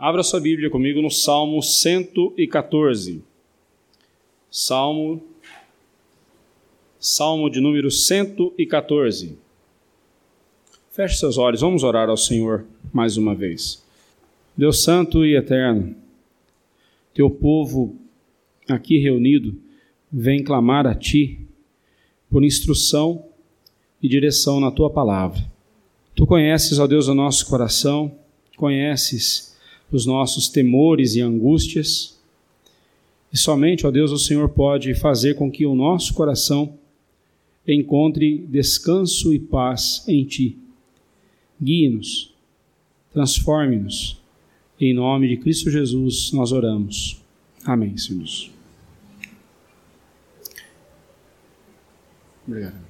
Abra sua Bíblia comigo no Salmo 114. Salmo Salmo de número 114. Feche seus olhos, vamos orar ao Senhor mais uma vez. Deus Santo e Eterno, teu povo aqui reunido vem clamar a Ti por instrução e direção na Tua palavra. Tu conheces, ó Deus, o nosso coração, conheces os nossos temores e angústias. E somente, ó Deus, o Senhor pode fazer com que o nosso coração encontre descanso e paz em Ti. Guie-nos, transforme-nos. Em nome de Cristo Jesus nós oramos. Amém, Senhor. Obrigado.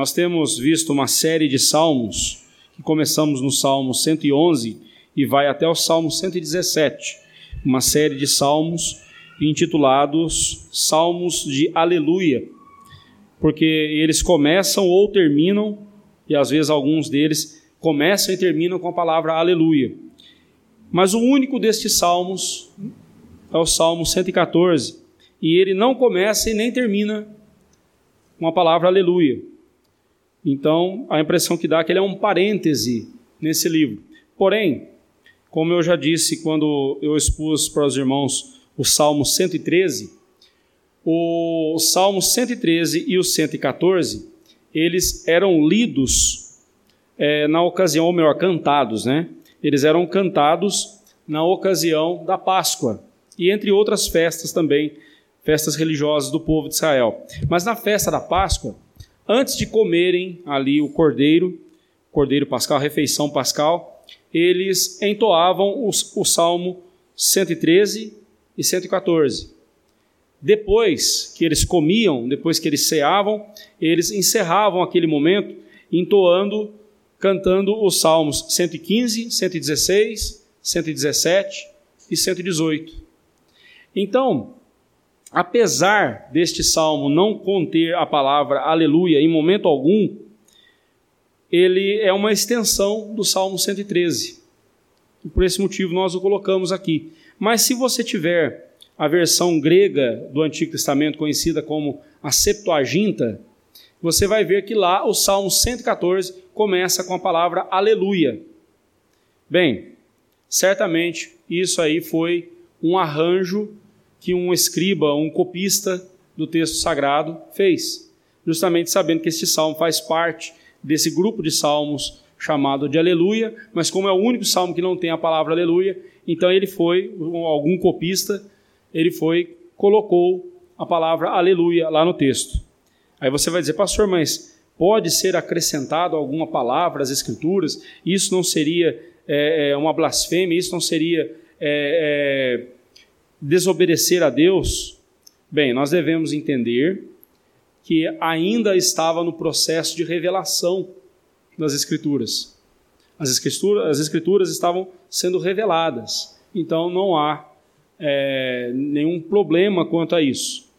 Nós temos visto uma série de salmos, que começamos no Salmo 111 e vai até o Salmo 117, uma série de salmos intitulados Salmos de Aleluia, porque eles começam ou terminam, e às vezes alguns deles começam e terminam com a palavra Aleluia. Mas o único destes salmos é o Salmo 114, e ele não começa e nem termina com a palavra Aleluia. Então, a impressão que dá é que ele é um parêntese nesse livro. Porém, como eu já disse quando eu expus para os irmãos o Salmo 113, o Salmo 113 e o 114, eles eram lidos é, na ocasião, ou melhor, cantados, né? Eles eram cantados na ocasião da Páscoa e entre outras festas também, festas religiosas do povo de Israel. Mas na festa da Páscoa, antes de comerem ali o cordeiro, cordeiro pascal, refeição pascal, eles entoavam os, o Salmo 113 e 114. Depois que eles comiam, depois que eles ceavam, eles encerravam aquele momento entoando, cantando os Salmos 115, 116, 117 e 118. Então, apesar deste salmo não conter a palavra aleluia em momento algum, ele é uma extensão do Salmo 113. E por esse motivo nós o colocamos aqui. Mas se você tiver a versão grega do Antigo Testamento, conhecida como a Septuaginta, você vai ver que lá o Salmo 114 começa com a palavra aleluia. Bem, certamente isso aí foi um arranjo que um escriba, um copista do texto sagrado fez, justamente sabendo que este salmo faz parte desse grupo de salmos chamado de Aleluia, mas como é o único salmo que não tem a palavra Aleluia, então ele foi, algum copista, ele foi, colocou a palavra Aleluia lá no texto. Aí você vai dizer, pastor, mas pode ser acrescentado alguma palavra às Escrituras? Isso não seria é, uma blasfêmia? Isso não seria é, é, desobedecer a Deus, bem, nós devemos entender que ainda estava no processo de revelação das Escrituras. As Escrituras, as escrituras estavam sendo reveladas, então não há é, nenhum problema quanto a isso.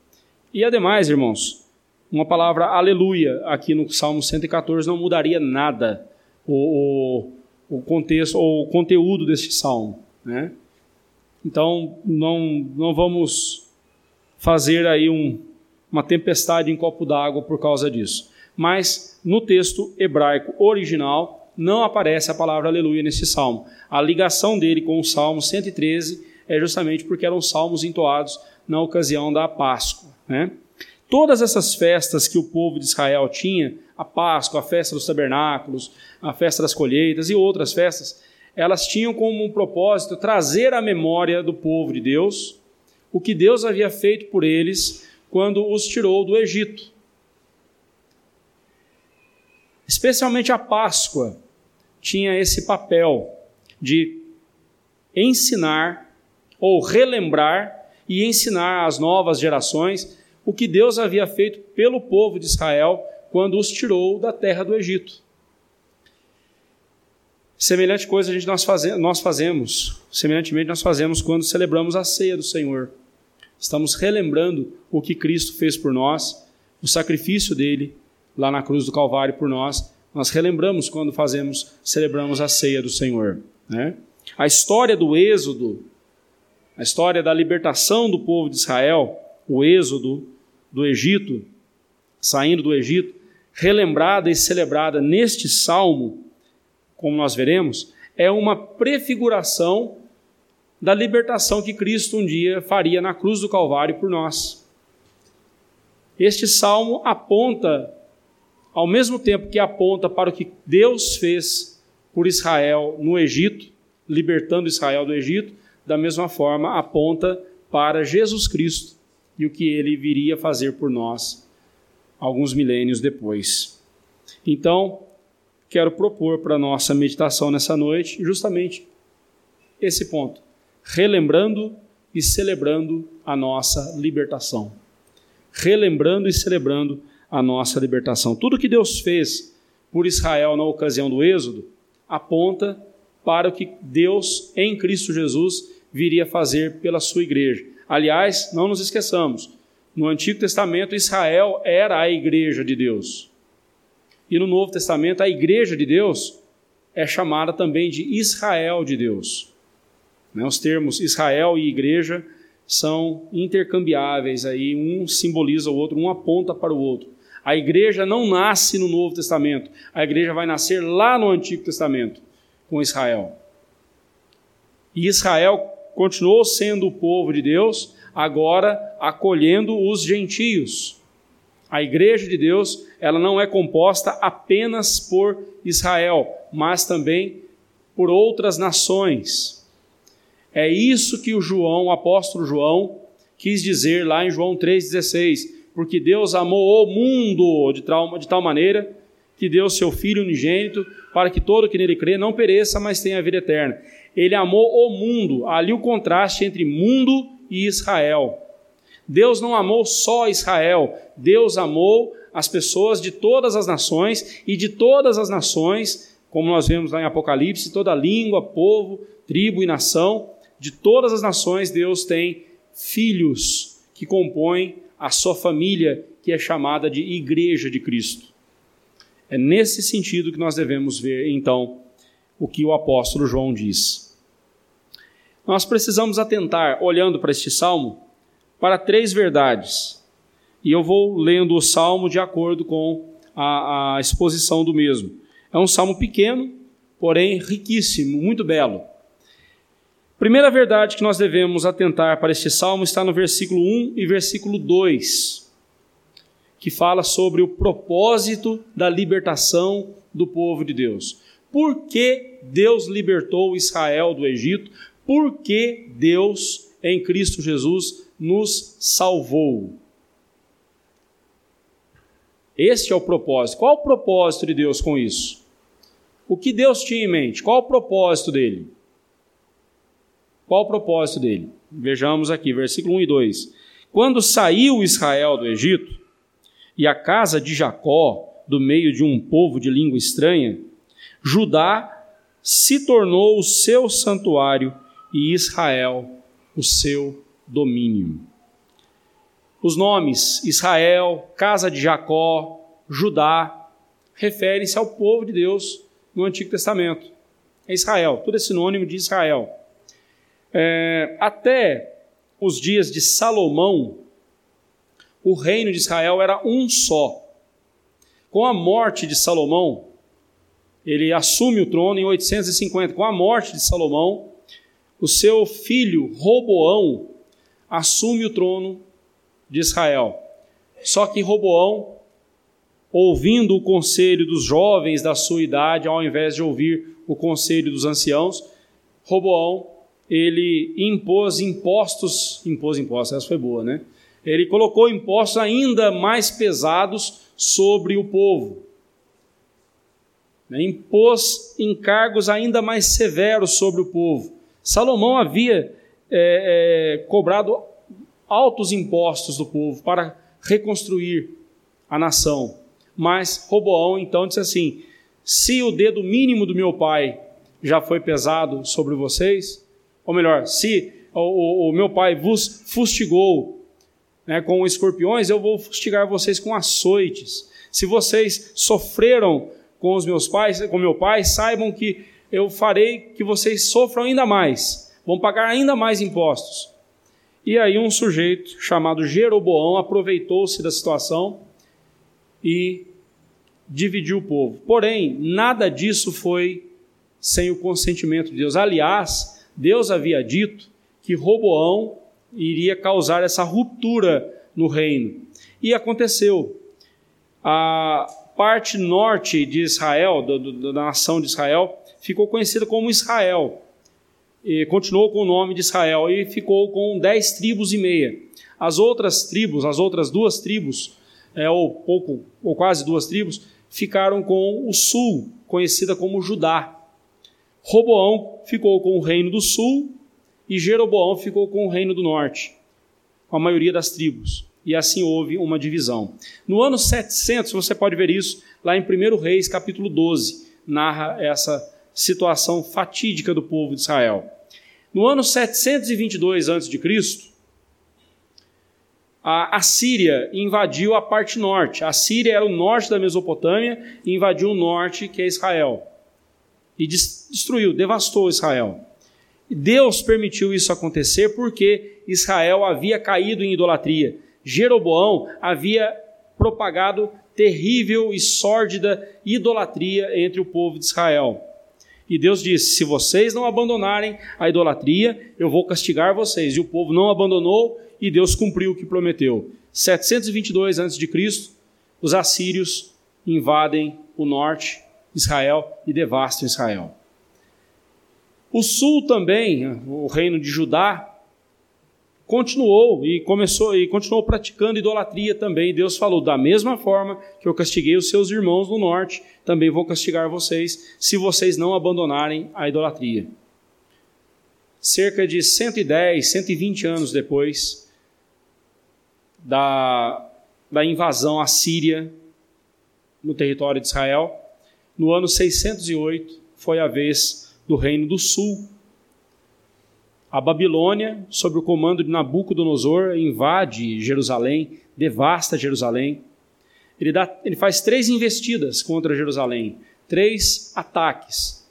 E ademais, irmãos, uma palavra aleluia aqui no Salmo 114 não mudaria nada o, o, o contexto ou o conteúdo deste salmo. Né? Então, não, não vamos fazer aí um, uma tempestade em copo d'água por causa disso. Mas no texto hebraico original não aparece a palavra aleluia nesse salmo. A ligação dele com o salmo 113 é justamente porque eram salmos entoados na ocasião da Páscoa. Né? Todas essas festas que o povo de Israel tinha, a Páscoa, a festa dos tabernáculos, a festa das colheitas e outras festas, elas tinham como um propósito trazer à memória do povo de Deus o que Deus havia feito por eles quando os tirou do Egito. Especialmente a Páscoa tinha esse papel de ensinar ou relembrar e ensinar às novas gerações o que Deus havia feito pelo povo de Israel quando os tirou da terra do Egito. Semelhante coisa a gente nós, faze nós fazemos, semelhantemente nós fazemos quando celebramos a ceia do Senhor. Estamos relembrando o que Cristo fez por nós o sacrifício dele lá na cruz do Calvário por nós, nós relembramos quando fazemos, celebramos a ceia do Senhor. Né? A história do Êxodo, a história da libertação do povo de Israel, o Êxodo do Egito, saindo do Egito, relembrada e celebrada neste salmo, como nós veremos, é uma prefiguração da libertação que Cristo um dia faria na cruz do Calvário por nós. Este salmo aponta, ao mesmo tempo que aponta para o que Deus fez por Israel no Egito, libertando Israel do Egito, da mesma forma aponta para Jesus Cristo e o que ele viria fazer por nós alguns milênios depois. Então, quero propor para nossa meditação nessa noite justamente esse ponto, relembrando e celebrando a nossa libertação. Relembrando e celebrando a nossa libertação. Tudo que Deus fez por Israel na ocasião do Êxodo aponta para o que Deus em Cristo Jesus viria fazer pela sua igreja. Aliás, não nos esqueçamos, no Antigo Testamento, Israel era a igreja de Deus. E no Novo Testamento, a igreja de Deus é chamada também de Israel de Deus. Né, os termos Israel e igreja são intercambiáveis, aí um simboliza o outro, um aponta para o outro. A igreja não nasce no Novo Testamento, a igreja vai nascer lá no Antigo Testamento, com Israel. E Israel continuou sendo o povo de Deus, agora acolhendo os gentios. A igreja de Deus, ela não é composta apenas por Israel, mas também por outras nações. É isso que o João, o apóstolo João, quis dizer lá em João 3,16, porque Deus amou o mundo de tal, de tal maneira que deu seu Filho unigênito, para que todo que nele crê não pereça, mas tenha a vida eterna. Ele amou o mundo, ali o contraste entre mundo e Israel. Deus não amou só Israel, Deus amou as pessoas de todas as nações e de todas as nações, como nós vemos lá em Apocalipse, toda língua, povo, tribo e nação, de todas as nações Deus tem filhos que compõem a sua família, que é chamada de Igreja de Cristo. É nesse sentido que nós devemos ver, então, o que o apóstolo João diz nós precisamos atentar, olhando para este salmo, para três verdades. E eu vou lendo o salmo de acordo com a, a exposição do mesmo. É um salmo pequeno, porém riquíssimo, muito belo. Primeira verdade que nós devemos atentar para este salmo está no versículo 1 e versículo 2, que fala sobre o propósito da libertação do povo de Deus. Por que Deus libertou Israel do Egito? porque Deus, em Cristo Jesus, nos salvou. Este é o propósito. Qual o propósito de Deus com isso? O que Deus tinha em mente? Qual o propósito dele? Qual o propósito dele? Vejamos aqui, versículo 1 e 2. Quando saiu Israel do Egito, e a casa de Jacó, do meio de um povo de língua estranha, Judá se tornou o seu santuário e Israel o seu domínio. Os nomes Israel, casa de Jacó, Judá, referem-se ao povo de Deus no Antigo Testamento. É Israel, tudo é sinônimo de Israel. É, até os dias de Salomão, o reino de Israel era um só. Com a morte de Salomão, ele assume o trono em 850. Com a morte de Salomão, o seu filho Roboão assume o trono de Israel. Só que Roboão, ouvindo o conselho dos jovens da sua idade, ao invés de ouvir o conselho dos anciãos, Roboão, ele impôs impostos, impôs impostos, essa foi boa, né? Ele colocou impostos ainda mais pesados sobre o povo. Impôs encargos ainda mais severos sobre o povo Salomão havia é, é, cobrado altos impostos do povo para reconstruir a nação. Mas Roboão então disse assim: se o dedo mínimo do meu pai já foi pesado sobre vocês, ou melhor, se o, o, o meu pai vos fustigou né, com escorpiões, eu vou fustigar vocês com açoites. Se vocês sofreram com os meus pais, com meu pai, saibam que eu farei que vocês sofram ainda mais, vão pagar ainda mais impostos. E aí um sujeito chamado Jeroboão aproveitou-se da situação e dividiu o povo. Porém, nada disso foi sem o consentimento de Deus. Aliás, Deus havia dito que Roboão iria causar essa ruptura no reino. E aconteceu. A parte norte de Israel, da, da nação de Israel, ficou conhecida como Israel. E continuou com o nome de Israel e ficou com dez tribos e meia. As outras tribos, as outras duas tribos, é, ou pouco, ou quase duas tribos, ficaram com o sul, conhecida como Judá. Roboão ficou com o reino do sul e Jeroboão ficou com o reino do norte, com a maioria das tribos. E assim houve uma divisão. No ano 700, você pode ver isso lá em 1 Reis, capítulo 12, narra essa situação fatídica do povo de Israel. No ano 722 a.C., a Assíria invadiu a parte norte. A Síria era o norte da Mesopotâmia e invadiu o norte, que é Israel. E destruiu, devastou Israel. Deus permitiu isso acontecer porque Israel havia caído em idolatria. Jeroboão havia propagado terrível e sórdida idolatria entre o povo de Israel. E Deus disse: Se vocês não abandonarem a idolatria, eu vou castigar vocês. E o povo não abandonou e Deus cumpriu o que prometeu. 722 a.C., os assírios invadem o norte, Israel, e devastam Israel. O sul também, o reino de Judá, continuou e começou e continuou praticando idolatria também. Deus falou: da mesma forma que eu castiguei os seus irmãos no norte, também vou castigar vocês, se vocês não abandonarem a idolatria. Cerca de 110, 120 anos depois da, da invasão assíria no território de Israel, no ano 608 foi a vez do Reino do Sul. A Babilônia, sob o comando de Nabucodonosor, invade Jerusalém, devasta Jerusalém. Ele, dá, ele faz três investidas contra Jerusalém, três ataques.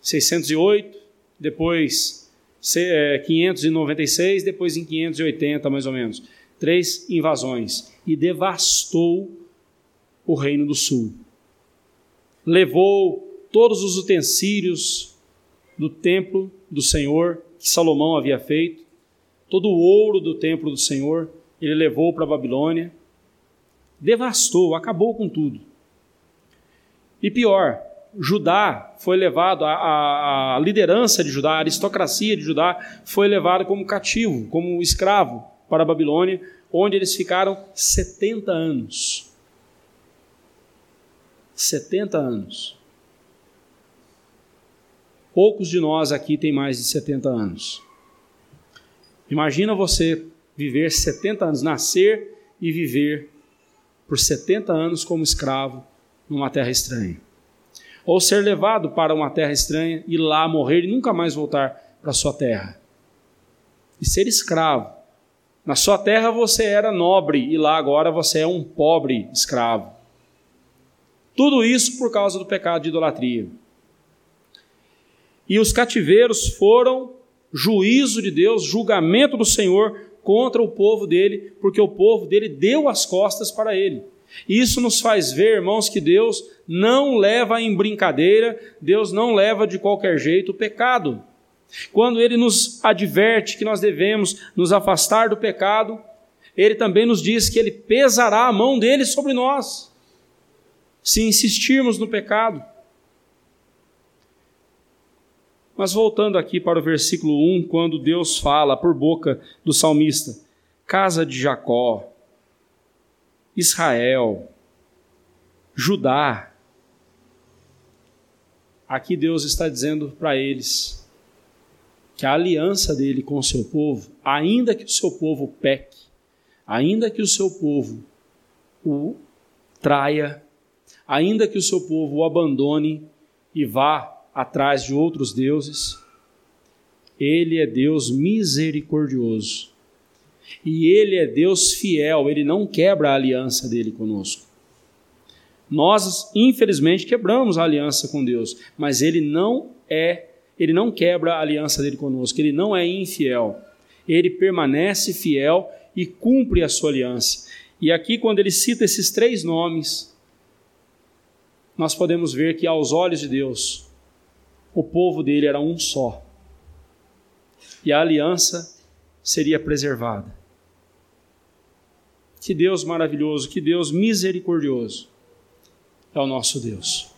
608, depois 596, é, depois em 580 mais ou menos. Três invasões. E devastou o Reino do Sul. Levou todos os utensílios do templo do Senhor que Salomão havia feito, todo o ouro do templo do Senhor, ele levou para a Babilônia, devastou, acabou com tudo. E pior, Judá foi levado, a, a, liderança de Judá, a aristocracia de Judá foi levada como cativo, como escravo para a Babilônia, onde eles ficaram 70 anos. 70 anos. Poucos de nós aqui têm mais de 70 anos. Imagina você viver 70 anos, nascer e viver por 70 anos como escravo numa terra estranha. Ou ser levado para uma terra estranha e lá morrer e nunca mais voltar para sua terra. E ser escravo. Na sua terra você era nobre e lá agora você é um pobre escravo. Tudo isso por causa do pecado de idolatria. E os cativeiros foram juízo de Deus, julgamento do Senhor contra o povo dele, porque o povo dele deu as costas para ele. Isso nos faz ver, irmãos, que Deus não leva em brincadeira, Deus não leva de qualquer jeito o pecado. Quando ele nos adverte que nós devemos nos afastar do pecado, ele também nos diz que ele pesará a mão dele sobre nós, se insistirmos no pecado. Mas voltando aqui para o versículo 1, quando Deus fala por boca do salmista: casa de Jacó, Israel, Judá. Aqui Deus está dizendo para eles que a aliança dele com o seu povo, ainda que o seu povo peque, ainda que o seu povo o traia, ainda que o seu povo o abandone e vá atrás de outros deuses. Ele é Deus misericordioso. E ele é Deus fiel, ele não quebra a aliança dele conosco. Nós, infelizmente, quebramos a aliança com Deus, mas ele não é, ele não quebra a aliança dele conosco, ele não é infiel. Ele permanece fiel e cumpre a sua aliança. E aqui, quando ele cita esses três nomes, nós podemos ver que, aos olhos de Deus, o povo dele era um só. E a aliança seria preservada. Que Deus maravilhoso, que Deus misericordioso é o nosso Deus.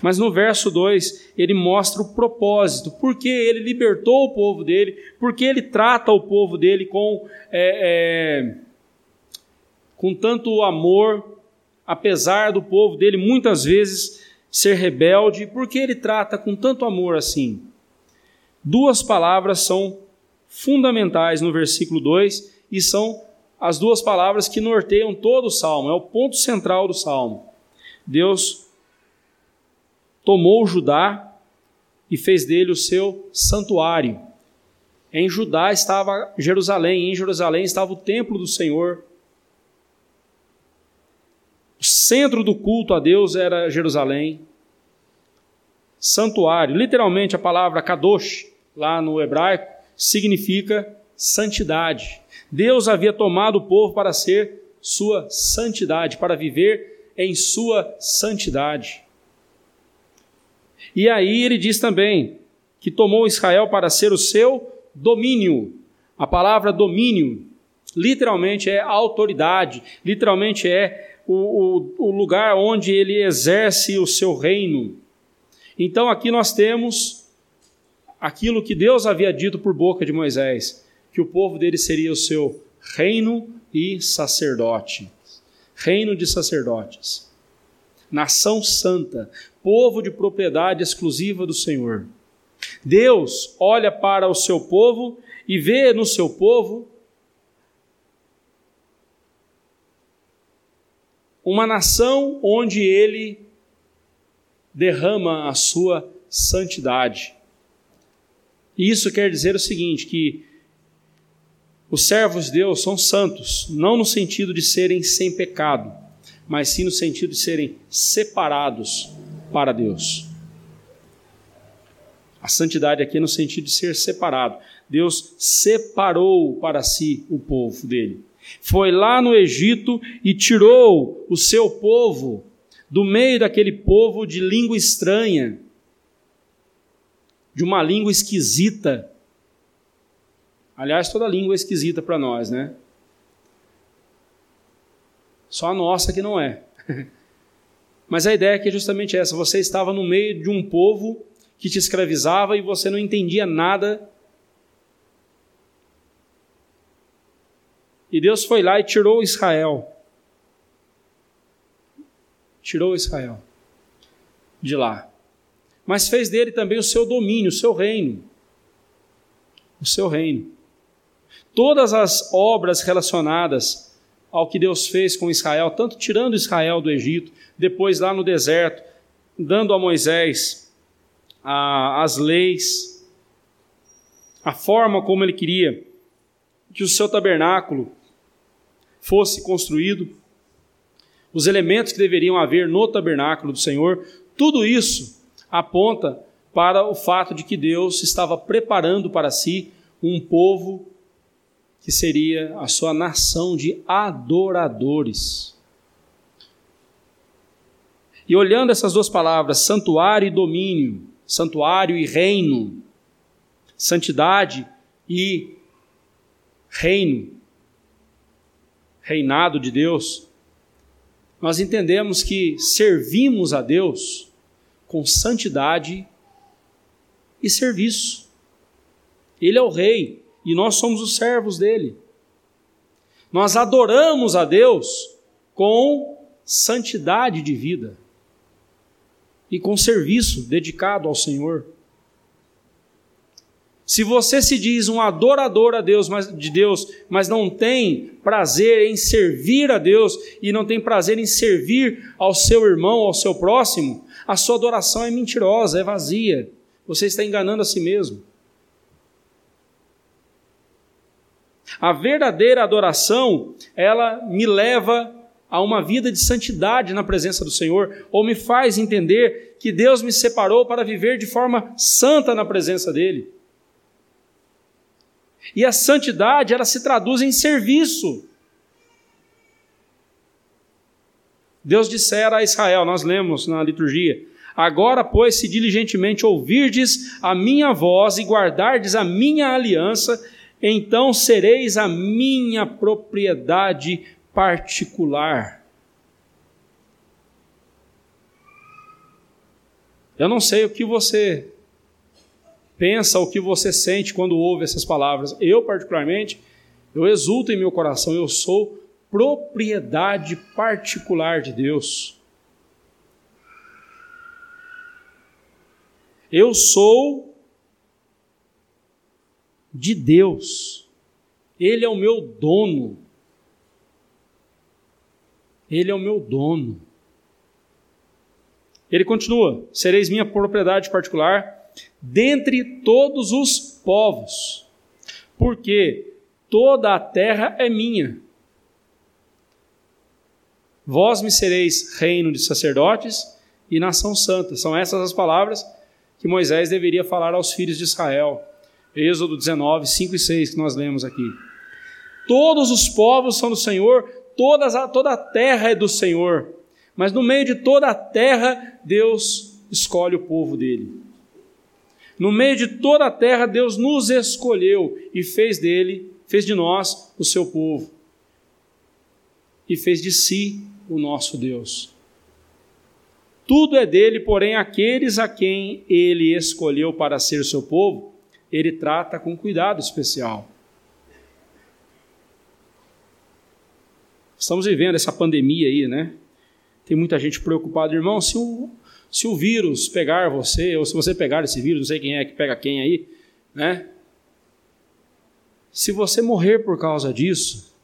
Mas no verso 2, ele mostra o propósito, porque ele libertou o povo dele, porque ele trata o povo dele com, é, é, com tanto amor, apesar do povo dele muitas vezes ser rebelde, porque ele trata com tanto amor assim. Duas palavras são fundamentais no versículo 2 e são as duas palavras que norteiam todo o salmo, é o ponto central do salmo. Deus tomou Judá e fez dele o seu santuário. Em Judá estava Jerusalém, em Jerusalém estava o templo do Senhor. O centro do culto a Deus era Jerusalém. Santuário, literalmente a palavra kadosh, lá no hebraico, significa santidade. Deus havia tomado o povo para ser sua santidade, para viver em sua santidade. E aí ele diz também que tomou Israel para ser o seu domínio. A palavra domínio literalmente é autoridade, literalmente é o, o, o lugar onde ele exerce o seu reino. Então aqui nós temos aquilo que Deus havia dito por boca de Moisés, que o povo dele seria o seu reino e sacerdote reino de sacerdotes, nação santa, povo de propriedade exclusiva do Senhor. Deus olha para o seu povo e vê no seu povo uma nação onde ele derrama a sua santidade. Isso quer dizer o seguinte: que os servos de Deus são santos, não no sentido de serem sem pecado, mas sim no sentido de serem separados para Deus. A santidade aqui é no sentido de ser separado. Deus separou para si o povo dele. Foi lá no Egito e tirou o seu povo do meio daquele povo de língua estranha, de uma língua esquisita, Aliás, toda língua é esquisita para nós, né? Só a nossa que não é. Mas a ideia aqui é justamente essa: você estava no meio de um povo que te escravizava e você não entendia nada. E Deus foi lá e tirou Israel. Tirou Israel de lá. Mas fez dele também o seu domínio, o seu reino. O seu reino. Todas as obras relacionadas ao que Deus fez com Israel, tanto tirando Israel do Egito, depois lá no deserto, dando a Moisés a, as leis, a forma como ele queria que o seu tabernáculo fosse construído, os elementos que deveriam haver no tabernáculo do Senhor, tudo isso aponta para o fato de que Deus estava preparando para si um povo que seria a sua nação de adoradores. E olhando essas duas palavras, santuário e domínio, santuário e reino, santidade e reino, reinado de Deus, nós entendemos que servimos a Deus com santidade e serviço. Ele é o rei, e nós somos os servos dele. Nós adoramos a Deus com santidade de vida e com serviço dedicado ao Senhor. Se você se diz um adorador a Deus, mas, de Deus, mas não tem prazer em servir a Deus e não tem prazer em servir ao seu irmão, ao seu próximo, a sua adoração é mentirosa, é vazia. Você está enganando a si mesmo. A verdadeira adoração, ela me leva a uma vida de santidade na presença do Senhor, ou me faz entender que Deus me separou para viver de forma santa na presença dEle. E a santidade, ela se traduz em serviço. Deus dissera a Israel, nós lemos na liturgia: Agora, pois, se diligentemente ouvirdes a minha voz e guardardes a minha aliança, então sereis a minha propriedade particular. Eu não sei o que você pensa, o que você sente quando ouve essas palavras. Eu, particularmente, eu exulto em meu coração, eu sou propriedade particular de Deus. Eu sou de Deus. Ele é o meu dono. Ele é o meu dono. Ele continua: sereis minha propriedade particular dentre todos os povos, porque toda a terra é minha. Vós me sereis reino de sacerdotes e nação santa. São essas as palavras que Moisés deveria falar aos filhos de Israel. Êxodo 19, 5 e 6, que nós lemos aqui. Todos os povos são do Senhor, todas a, toda a terra é do Senhor. Mas no meio de toda a terra, Deus escolhe o povo dele. No meio de toda a terra, Deus nos escolheu e fez dele, fez de nós o seu povo. E fez de si o nosso Deus. Tudo é dele, porém, aqueles a quem ele escolheu para ser seu povo, ele trata com cuidado especial. Estamos vivendo essa pandemia aí, né? Tem muita gente preocupada, irmão, se o, se o vírus pegar você, ou se você pegar esse vírus, não sei quem é que pega quem aí, né? Se você morrer por causa disso,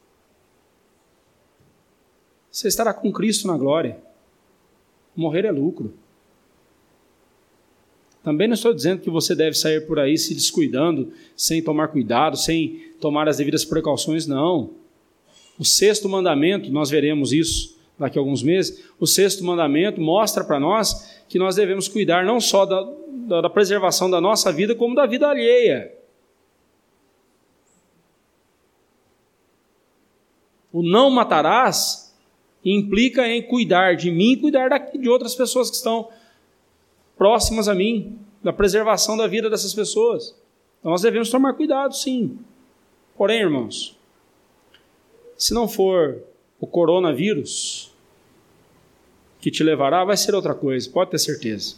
você estará com Cristo na glória. Morrer é lucro. Também não estou dizendo que você deve sair por aí se descuidando, sem tomar cuidado, sem tomar as devidas precauções, não. O sexto mandamento, nós veremos isso daqui a alguns meses, o sexto mandamento mostra para nós que nós devemos cuidar não só da, da, preservação da nossa vida, como da vida alheia. O não matarás implica em cuidar de mim e cuidar de outras pessoas que estão próximas a mim, da preservação da vida dessas pessoas. Então nós devemos tomar cuidado, sim. Porém, irmãos, se não for o coronavírus que te levará, vai ser outra coisa, pode ter certeza.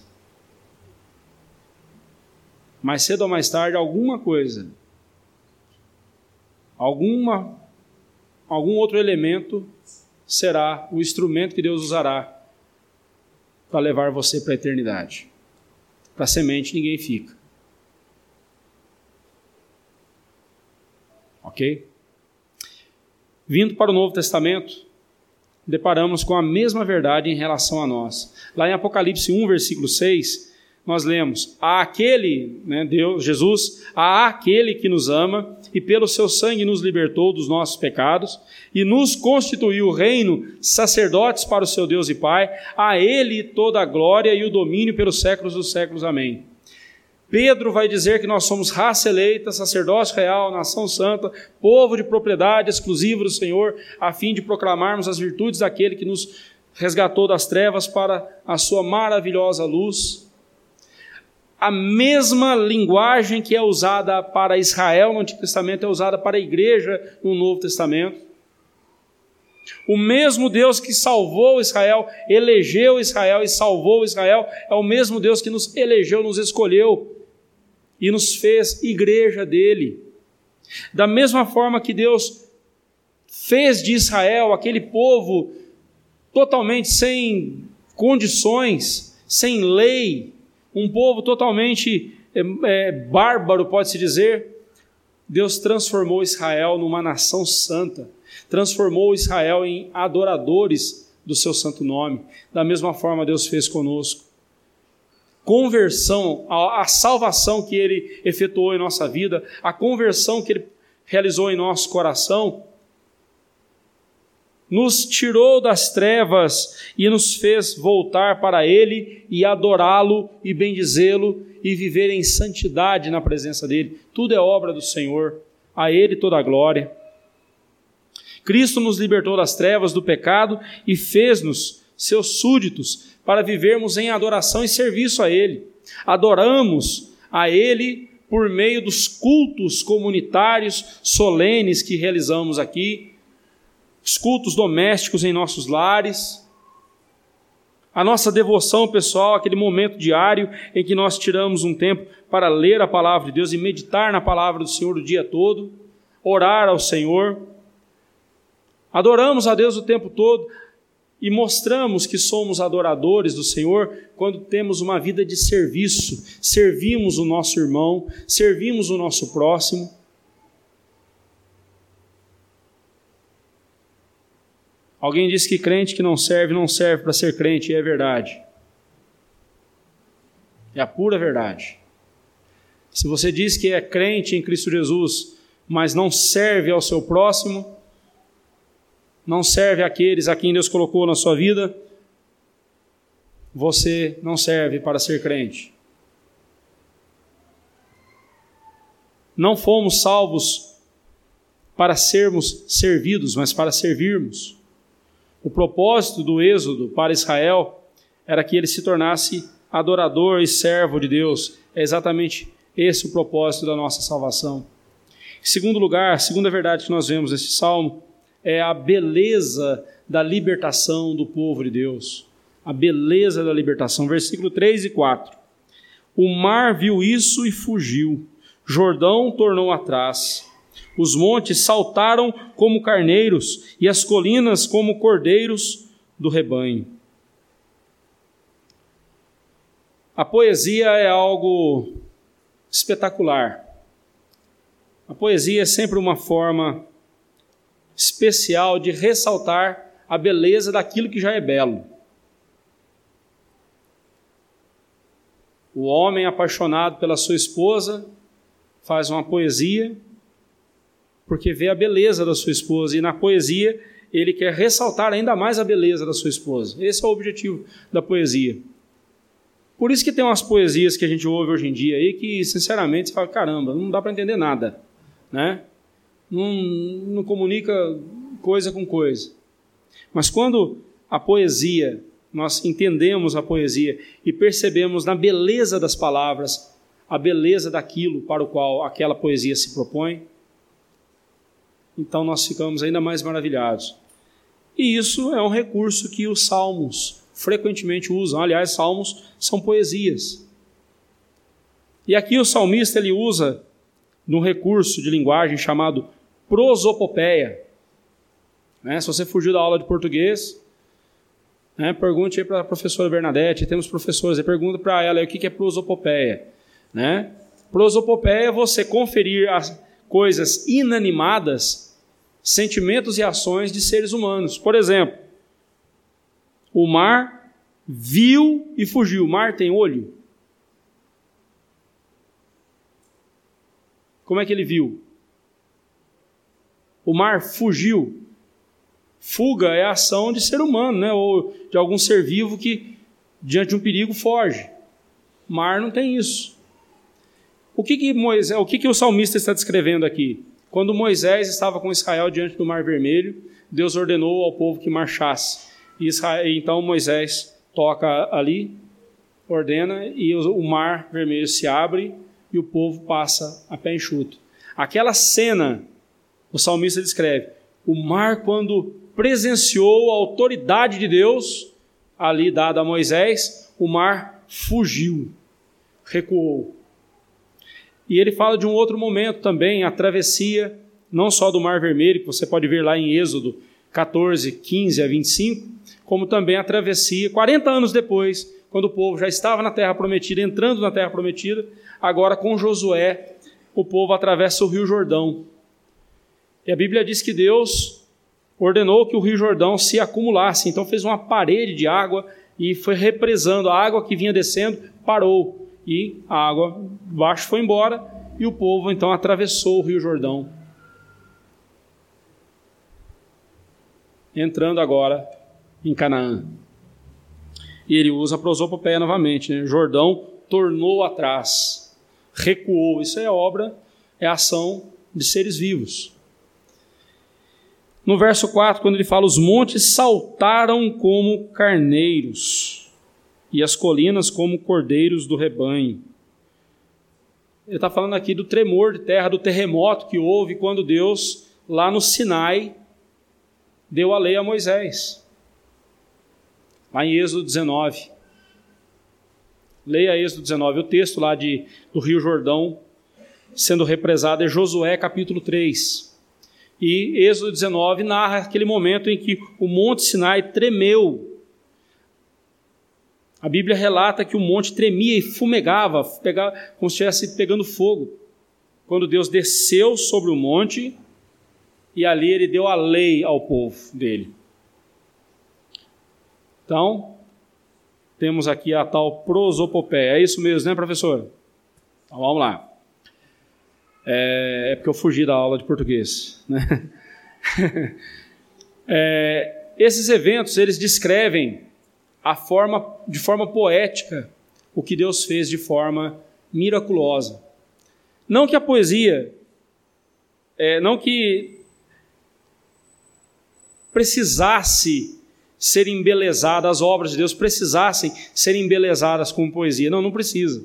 Mais cedo ou mais tarde, alguma coisa, alguma, algum outro elemento será o instrumento que Deus usará para levar você para a eternidade. Para semente ninguém fica. Ok? Vindo para o Novo Testamento, deparamos com a mesma verdade em relação a nós. Lá em Apocalipse 1, versículo 6, nós lemos: A aquele, né, Deus, Jesus, a aquele que nos ama e pelo seu sangue nos libertou dos nossos pecados e nos constituiu reino, sacerdotes para o seu Deus e Pai, a ele toda a glória e o domínio pelos séculos dos séculos. Amém. Pedro vai dizer que nós somos raça eleita, sacerdócio real, nação santa, povo de propriedade exclusiva do Senhor, a fim de proclamarmos as virtudes daquele que nos resgatou das trevas para a sua maravilhosa luz. A mesma linguagem que é usada para Israel no Antigo Testamento é usada para a igreja no Novo Testamento. O mesmo Deus que salvou Israel, elegeu Israel e salvou Israel, é o mesmo Deus que nos elegeu, nos escolheu e nos fez igreja dele. Da mesma forma que Deus fez de Israel aquele povo totalmente sem condições, sem lei, um povo totalmente é, é, bárbaro, pode-se dizer, Deus transformou Israel numa nação santa, transformou Israel em adoradores do seu santo nome. Da mesma forma, Deus fez conosco conversão, a, a, salvação que Ele efetuou em nossa vida, a conversão que Ele realizou em nosso coração, nos tirou das trevas e nos fez voltar para Ele e adorá-lo e bendizê-lo e viver em santidade na presença dEle. Tudo é obra do Senhor, a Ele toda a glória. Cristo nos libertou das trevas, do pecado e fez-nos seus súditos para vivermos em adoração e serviço a Ele. Adoramos a Ele por meio dos cultos comunitários solenes que realizamos aqui, os cultos domésticos em nossos lares, a nossa devoção pessoal, aquele momento diário em que nós tiramos um tempo para ler a palavra de Deus e meditar na palavra do Senhor o dia todo, orar ao Senhor. Adoramos a Deus o tempo todo e mostramos que somos adoradores do Senhor quando temos uma vida de serviço, servimos o nosso irmão, servimos o nosso próximo. Alguém disse que crente que não serve, não serve para ser crente, e é verdade. É a pura verdade. Se você diz que é crente em Cristo Jesus, mas não serve ao seu próximo, não serve àqueles a quem Deus colocou na sua vida, você não serve para ser crente. Não fomos salvos para sermos servidos, mas para servirmos. O propósito do Êxodo para Israel era que ele se tornasse adorador e servo de Deus. É exatamente esse o propósito da nossa salvação. Em segundo lugar, a segunda verdade que nós vemos nesse salmo é a beleza da libertação do povo de Deus. A beleza da libertação. Versículo 3 e 4. O mar viu isso e fugiu. Jordão tornou atrás. Os montes saltaram como carneiros e as colinas como cordeiros do rebanho. A poesia é algo espetacular. A poesia é sempre uma forma especial de ressaltar a beleza daquilo que já é belo. O homem apaixonado pela sua esposa faz uma poesia porque vê a beleza da sua esposa e na poesia ele quer ressaltar ainda mais a beleza da sua esposa. Esse é o objetivo da poesia. Por isso que tem umas poesias que a gente ouve hoje em dia aí que, sinceramente, você fala, caramba, não dá para entender nada, né? Não, não comunica coisa com coisa. Mas quando a poesia, nós entendemos a poesia e percebemos na beleza das palavras, a beleza daquilo para o qual aquela poesia se propõe, então nós ficamos ainda mais maravilhados. E isso é um recurso que os salmos frequentemente usam. Aliás, salmos são poesias. E aqui o salmista ele usa num recurso de linguagem chamado prosopopeia. Né? Se você fugiu da aula de português, né? pergunte aí para a professora Bernadette, temos professores, e pergunta para ela aí, o que é prosopopeia. Né? Prosopopeia é você conferir as coisas inanimadas, sentimentos e ações de seres humanos. Por exemplo, o mar viu e fugiu. O mar tem olho? Como é que ele viu? O mar fugiu. Fuga é a ação de ser humano, né? ou de algum ser vivo que, diante de um perigo, foge. Mar não tem isso. O que, que, Moisés, o, que, que o salmista está descrevendo aqui? Quando Moisés estava com Israel diante do Mar Vermelho, Deus ordenou ao povo que marchasse. E Israel, então Moisés toca ali, ordena, e o Mar Vermelho se abre e o povo passa a pé enxuto. Aquela cena o salmista descreve: o mar, quando presenciou a autoridade de Deus, ali dada a Moisés, o mar fugiu, recuou. E ele fala de um outro momento também, a travessia, não só do Mar Vermelho, que você pode ver lá em Êxodo 14, 15 a 25, como também a travessia, 40 anos depois, quando o povo já estava na Terra Prometida, entrando na Terra Prometida, agora com Josué, o povo atravessa o Rio Jordão. E a Bíblia diz que Deus ordenou que o Rio Jordão se acumulasse, então fez uma parede de água e foi represando. A água que vinha descendo parou e a água baixo foi embora e o povo então atravessou o Rio Jordão. Entrando agora em Canaã. E ele usa a prosopopeia novamente. Né? Jordão tornou atrás, recuou. Isso é obra, é ação de seres vivos. No verso 4, quando ele fala: Os montes saltaram como carneiros, e as colinas como cordeiros do rebanho. Ele está falando aqui do tremor de terra, do terremoto que houve quando Deus, lá no Sinai, deu a lei a Moisés. Lá em Êxodo 19. Leia Êxodo 19, o texto lá de, do Rio Jordão sendo represado é Josué capítulo 3. E Êxodo 19 narra aquele momento em que o Monte Sinai tremeu. A Bíblia relata que o monte tremia e fumegava, como se estivesse pegando fogo. Quando Deus desceu sobre o monte e ali ele deu a lei ao povo dele. Então, temos aqui a tal prosopopeia. É isso mesmo, né, professor? Então vamos lá. É, é porque eu fugi da aula de português. Né? é, esses eventos eles descrevem a forma, de forma poética o que Deus fez de forma miraculosa. Não que a poesia, é, não que precisasse ser embelezada, as obras de Deus precisassem ser embelezadas com poesia. Não, não precisa.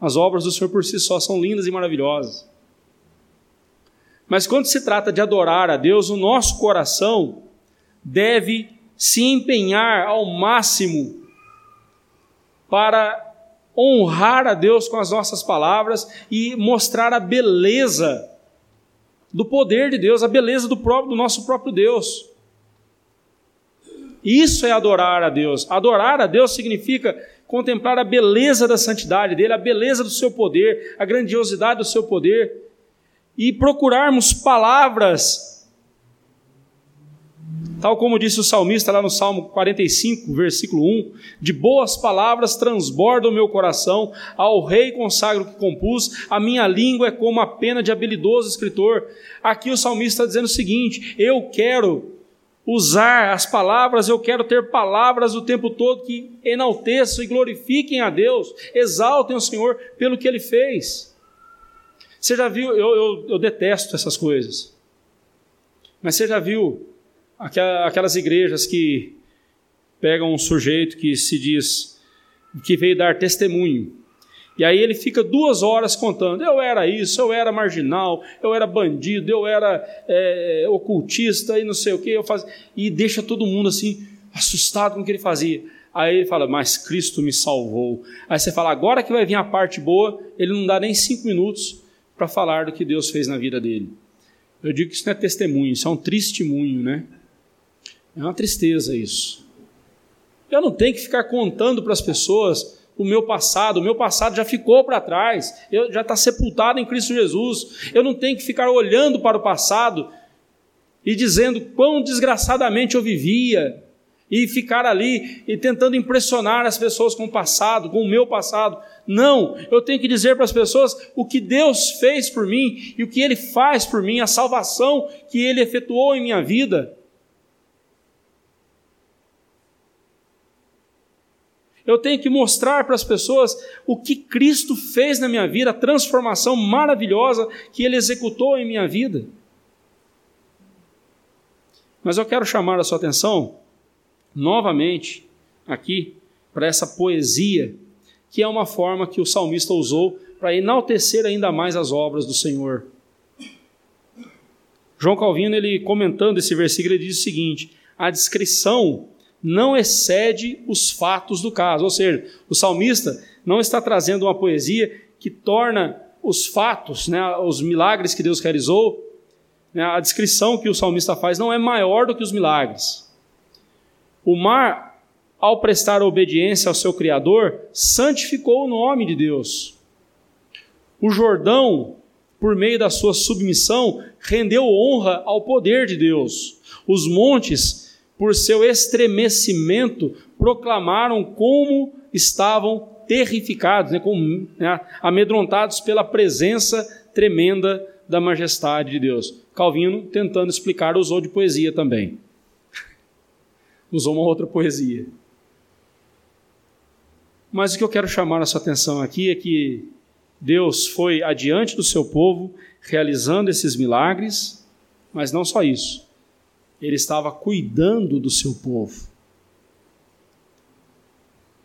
As obras do Senhor por si só são lindas e maravilhosas. Mas quando se trata de adorar a Deus, o nosso coração deve se empenhar ao máximo para honrar a Deus com as nossas palavras e mostrar a beleza do poder de Deus, a beleza do, próprio, do nosso próprio Deus. Isso é adorar a Deus. Adorar a Deus significa contemplar a beleza da santidade dele, a beleza do seu poder, a grandiosidade do seu poder e procurarmos palavras, tal como disse o salmista lá no Salmo 45, versículo 1: De boas palavras transborda o meu coração, ao rei consagro que compus, a minha língua é como a pena de habilidoso escritor. Aqui o salmista está dizendo o seguinte: Eu quero usar as palavras, eu quero ter palavras o tempo todo que enalteçam e glorifiquem a Deus, exaltem o Senhor pelo que Ele fez. Você já viu, eu, eu, eu detesto essas coisas, mas você já viu aquelas igrejas que pegam um sujeito que se diz que veio dar testemunho. E aí ele fica duas horas contando: eu era isso, eu era marginal, eu era bandido, eu era é, ocultista e não sei o que. Eu faz... E deixa todo mundo assim, assustado com o que ele fazia. Aí ele fala: Mas Cristo me salvou. Aí você fala: Agora que vai vir a parte boa, ele não dá nem cinco minutos para falar do que Deus fez na vida dele. Eu digo que isso não é testemunho, isso é um testemunho, né? É uma tristeza isso. Eu não tenho que ficar contando para as pessoas o meu passado, o meu passado já ficou para trás, eu, já está sepultado em Cristo Jesus. Eu não tenho que ficar olhando para o passado e dizendo quão desgraçadamente eu vivia, e ficar ali e tentando impressionar as pessoas com o passado, com o meu passado. Não, eu tenho que dizer para as pessoas o que Deus fez por mim e o que Ele faz por mim, a salvação que Ele efetuou em minha vida. Eu tenho que mostrar para as pessoas o que Cristo fez na minha vida, a transformação maravilhosa que Ele executou em minha vida. Mas eu quero chamar a sua atenção novamente aqui para essa poesia, que é uma forma que o salmista usou para enaltecer ainda mais as obras do Senhor. João Calvino, ele comentando esse versículo, ele diz o seguinte: a descrição não excede os fatos do caso. Ou seja, o salmista não está trazendo uma poesia que torna os fatos, né, os milagres que Deus realizou, né, a descrição que o salmista faz não é maior do que os milagres. O mar, ao prestar obediência ao seu Criador, santificou o nome de Deus. O Jordão, por meio da sua submissão, rendeu honra ao poder de Deus. Os montes, por seu estremecimento, proclamaram como estavam terrificados, né, como, né, amedrontados pela presença tremenda da majestade de Deus. Calvino, tentando explicar, usou de poesia também. usou uma outra poesia. Mas o que eu quero chamar a sua atenção aqui é que Deus foi adiante do seu povo, realizando esses milagres, mas não só isso. Ele estava cuidando do seu povo.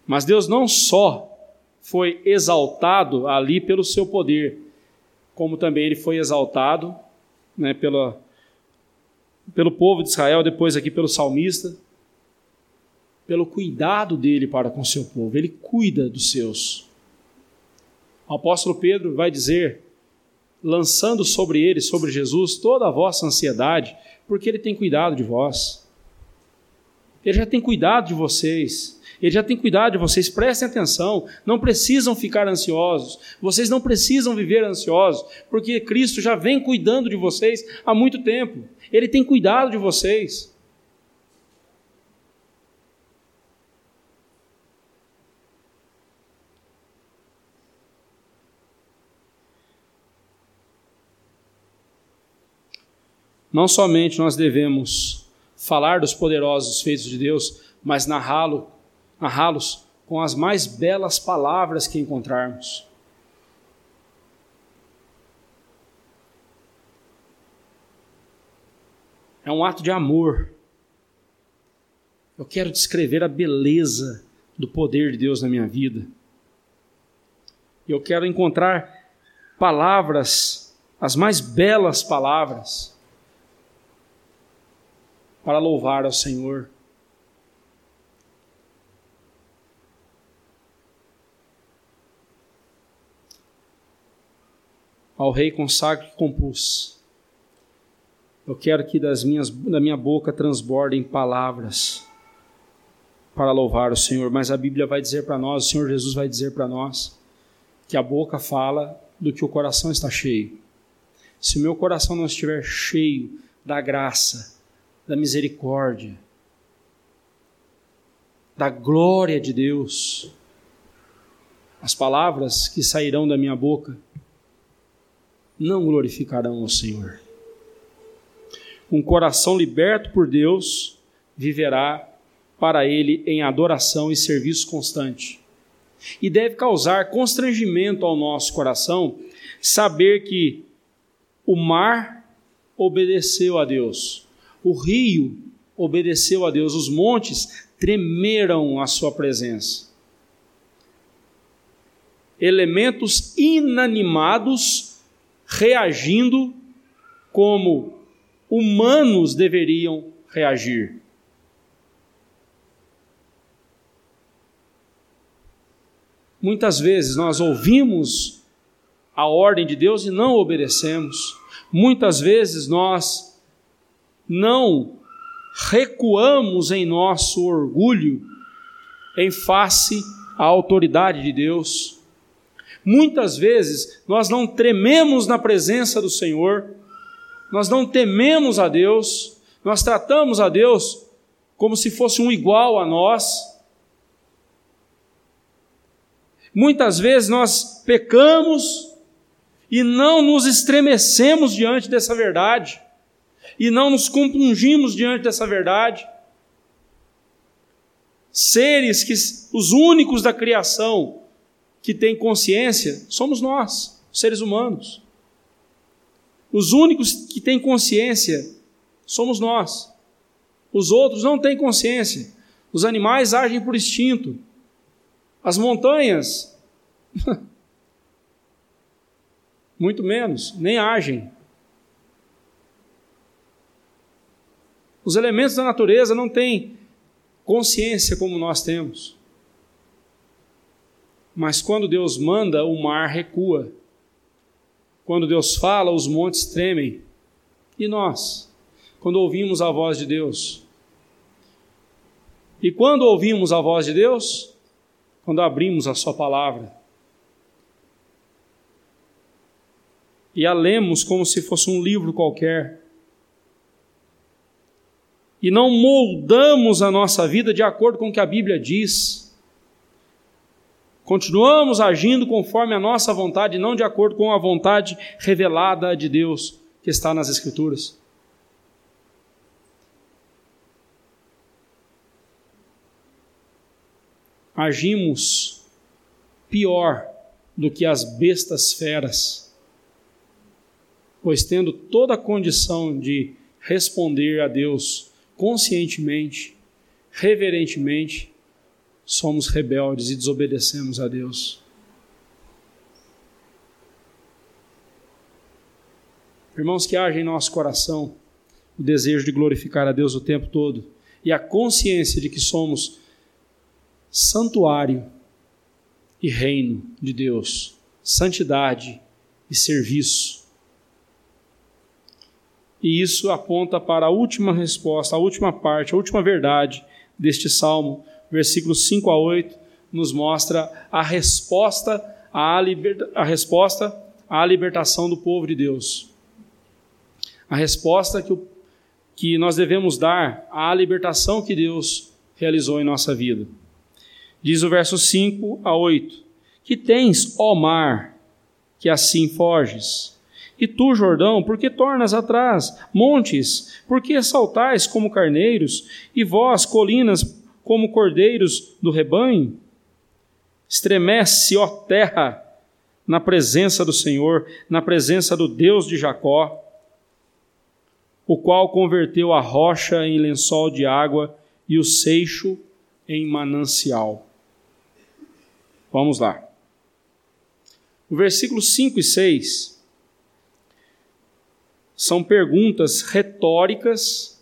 Mas Deus não só foi exaltado ali pelo seu poder, como também ele foi exaltado né, pela, pelo povo de Israel, depois aqui pelo salmista, pelo cuidado dele para com seu povo. Ele cuida dos seus. O apóstolo Pedro vai dizer, lançando sobre ele, sobre Jesus, toda a vossa ansiedade, porque ele tem cuidado de vós. Ele já tem cuidado de vocês. Ele já tem cuidado de vocês. Prestem atenção. Não precisam ficar ansiosos. Vocês não precisam viver ansiosos, porque Cristo já vem cuidando de vocês há muito tempo. Ele tem cuidado de vocês. Não somente nós devemos falar dos poderosos feitos de Deus, mas narrá-lo, narrá-los com as mais belas palavras que encontrarmos. É um ato de amor. Eu quero descrever a beleza do poder de Deus na minha vida. Eu quero encontrar palavras, as mais belas palavras, para louvar ao Senhor. Ao Rei consagro e compus. Eu quero que das minhas, da minha boca transbordem palavras para louvar o Senhor, mas a Bíblia vai dizer para nós, o Senhor Jesus vai dizer para nós, que a boca fala do que o coração está cheio. Se o meu coração não estiver cheio da graça, da misericórdia, da glória de Deus. As palavras que sairão da minha boca não glorificarão o Senhor. Um coração liberto por Deus viverá para Ele em adoração e serviço constante. E deve causar constrangimento ao nosso coração saber que o mar obedeceu a Deus o rio obedeceu a Deus, os montes tremeram à sua presença. Elementos inanimados reagindo como humanos deveriam reagir. Muitas vezes nós ouvimos a ordem de Deus e não obedecemos. Muitas vezes nós não recuamos em nosso orgulho em face à autoridade de Deus. Muitas vezes nós não trememos na presença do Senhor, nós não tememos a Deus, nós tratamos a Deus como se fosse um igual a nós. Muitas vezes nós pecamos e não nos estremecemos diante dessa verdade e não nos compungimos diante dessa verdade. Seres que os únicos da criação que têm consciência somos nós, seres humanos. Os únicos que têm consciência somos nós. Os outros não têm consciência. Os animais agem por instinto. As montanhas, muito menos, nem agem. Os elementos da natureza não têm consciência como nós temos. Mas quando Deus manda, o mar recua. Quando Deus fala, os montes tremem. E nós, quando ouvimos a voz de Deus? E quando ouvimos a voz de Deus? Quando abrimos a Sua palavra. E a lemos como se fosse um livro qualquer e não moldamos a nossa vida de acordo com o que a Bíblia diz. Continuamos agindo conforme a nossa vontade, não de acordo com a vontade revelada de Deus que está nas Escrituras. agimos pior do que as bestas feras, pois tendo toda a condição de responder a Deus conscientemente, reverentemente, somos rebeldes e desobedecemos a Deus. Irmãos, que haja em nosso coração o desejo de glorificar a Deus o tempo todo e a consciência de que somos santuário e reino de Deus, santidade e serviço. E isso aponta para a última resposta, a última parte, a última verdade deste salmo, versículos 5 a 8, nos mostra a resposta à, liber... a resposta à libertação do povo de Deus. A resposta que, o... que nós devemos dar à libertação que Deus realizou em nossa vida. Diz o verso 5 a 8: Que tens, ó mar, que assim foges? E tu, Jordão, por que tornas atrás? Montes, por que saltais como carneiros? E vós, colinas, como cordeiros do rebanho? Estremece, ó terra, na presença do Senhor, na presença do Deus de Jacó, o qual converteu a rocha em lençol de água e o seixo em manancial. Vamos lá. O versículo 5 e 6 são perguntas retóricas.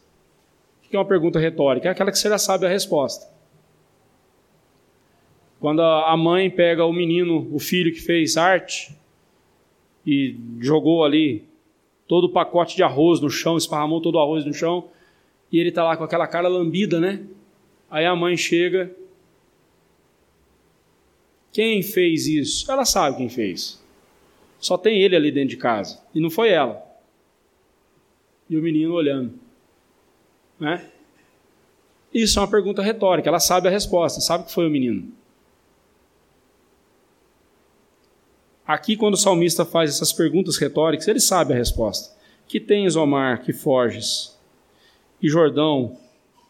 O que é uma pergunta retórica? É aquela que você já sabe a resposta. Quando a mãe pega o menino, o filho que fez arte, e jogou ali todo o pacote de arroz no chão, esparramou todo o arroz no chão, e ele está lá com aquela cara lambida, né? Aí a mãe chega quem fez isso? Ela sabe quem fez. Só tem ele ali dentro de casa. E não foi ela. E o menino olhando. Né? Isso é uma pergunta retórica. Ela sabe a resposta, sabe que foi o menino. Aqui, quando o salmista faz essas perguntas retóricas, ele sabe a resposta. Que tens, Omar, que foges? E Jordão,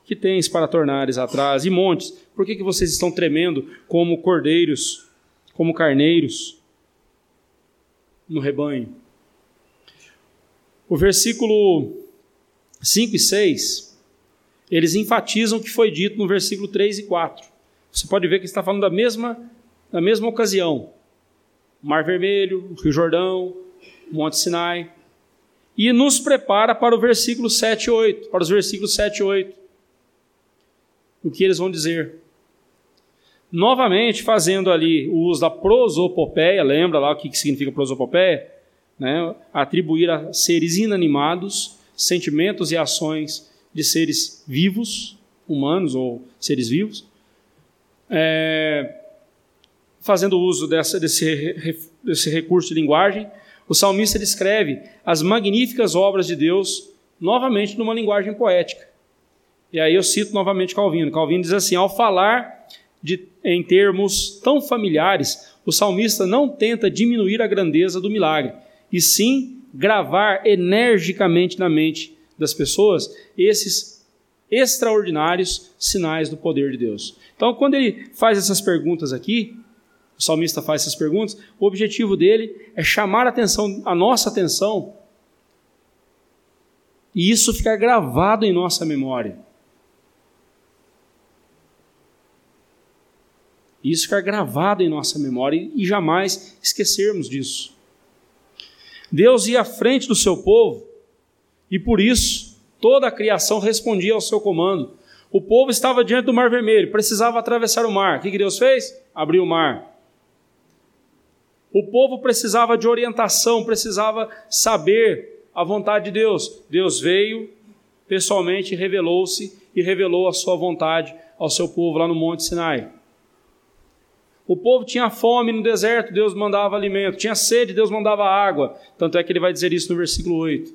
que tens para tornares atrás? E montes, por que, que vocês estão tremendo como cordeiros, como carneiros no rebanho? O versículo 5 e 6, eles enfatizam o que foi dito no versículo 3 e 4. Você pode ver que está falando da mesma, da mesma ocasião. Mar Vermelho, Rio Jordão, Monte Sinai. E nos prepara para o versículo 7 e 8, para os versículos 7 e 8. O que eles vão dizer? novamente fazendo ali o uso da prosopopeia, lembra lá o que significa prosopopeia? Né? Atribuir a seres inanimados sentimentos e ações de seres vivos, humanos ou seres vivos, é, fazendo uso dessa, desse, desse recurso de linguagem, o salmista descreve as magníficas obras de Deus novamente numa linguagem poética. E aí eu cito novamente Calvino. Calvino diz assim: ao falar de, em termos tão familiares, o salmista não tenta diminuir a grandeza do milagre, e sim gravar energicamente na mente das pessoas esses extraordinários sinais do poder de Deus. Então, quando ele faz essas perguntas aqui, o salmista faz essas perguntas, o objetivo dele é chamar a atenção, a nossa atenção, e isso ficar gravado em nossa memória. isso ficar gravado em nossa memória e jamais esquecermos disso. Deus ia à frente do seu povo e por isso toda a criação respondia ao seu comando. O povo estava diante do Mar Vermelho, precisava atravessar o mar. O que Deus fez? Abriu o mar. O povo precisava de orientação, precisava saber a vontade de Deus. Deus veio pessoalmente, revelou-se e revelou a sua vontade ao seu povo lá no Monte Sinai. O povo tinha fome no deserto, Deus mandava alimento. Tinha sede, Deus mandava água. Tanto é que ele vai dizer isso no versículo 8.